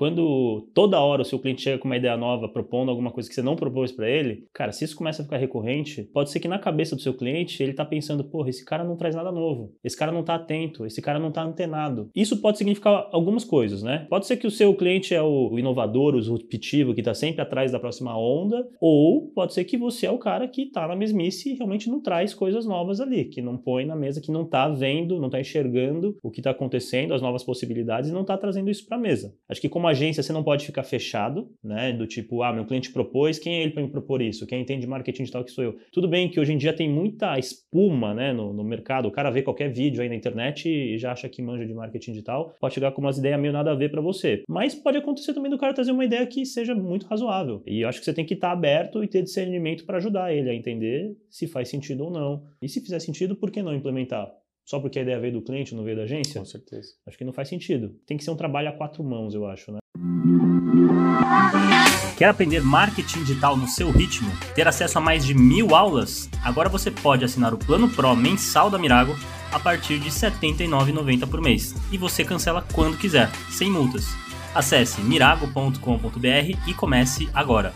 Quando toda hora o seu cliente chega com uma ideia nova, propondo alguma coisa que você não propôs para ele, cara, se isso começa a ficar recorrente, pode ser que na cabeça do seu cliente ele tá pensando, porra, esse cara não traz nada novo, esse cara não tá atento, esse cara não tá antenado. Isso pode significar algumas coisas, né? Pode ser que o seu cliente é o inovador, o disruptivo, que tá sempre atrás da próxima onda, ou pode ser que você é o cara que tá na mesmice e realmente não traz coisas novas ali, que não põe na mesa, que não tá vendo, não tá enxergando o que tá acontecendo, as novas possibilidades e não tá trazendo isso para mesa. Acho que como agência você não pode ficar fechado, né? Do tipo, ah, meu cliente propôs, quem é ele para me propor isso? Quem entende marketing digital que sou eu? Tudo bem que hoje em dia tem muita espuma, né, no, no mercado. O cara vê qualquer vídeo aí na internet e já acha que manja de marketing digital, pode chegar com umas ideias meio nada a ver para você. Mas pode acontecer também do cara trazer uma ideia que seja muito razoável. E eu acho que você tem que estar aberto e ter discernimento para ajudar ele a entender se faz sentido ou não. E se fizer sentido, por que não implementar? Só porque a ideia veio do cliente, não veio da agência? Com certeza. Acho que não faz sentido. Tem que ser um trabalho a quatro mãos, eu acho, né? Quer aprender marketing digital no seu ritmo? Ter acesso a mais de mil aulas? Agora você pode assinar o Plano Pro mensal da Mirago a partir de R$ 79,90 por mês. E você cancela quando quiser, sem multas. Acesse mirago.com.br e comece agora.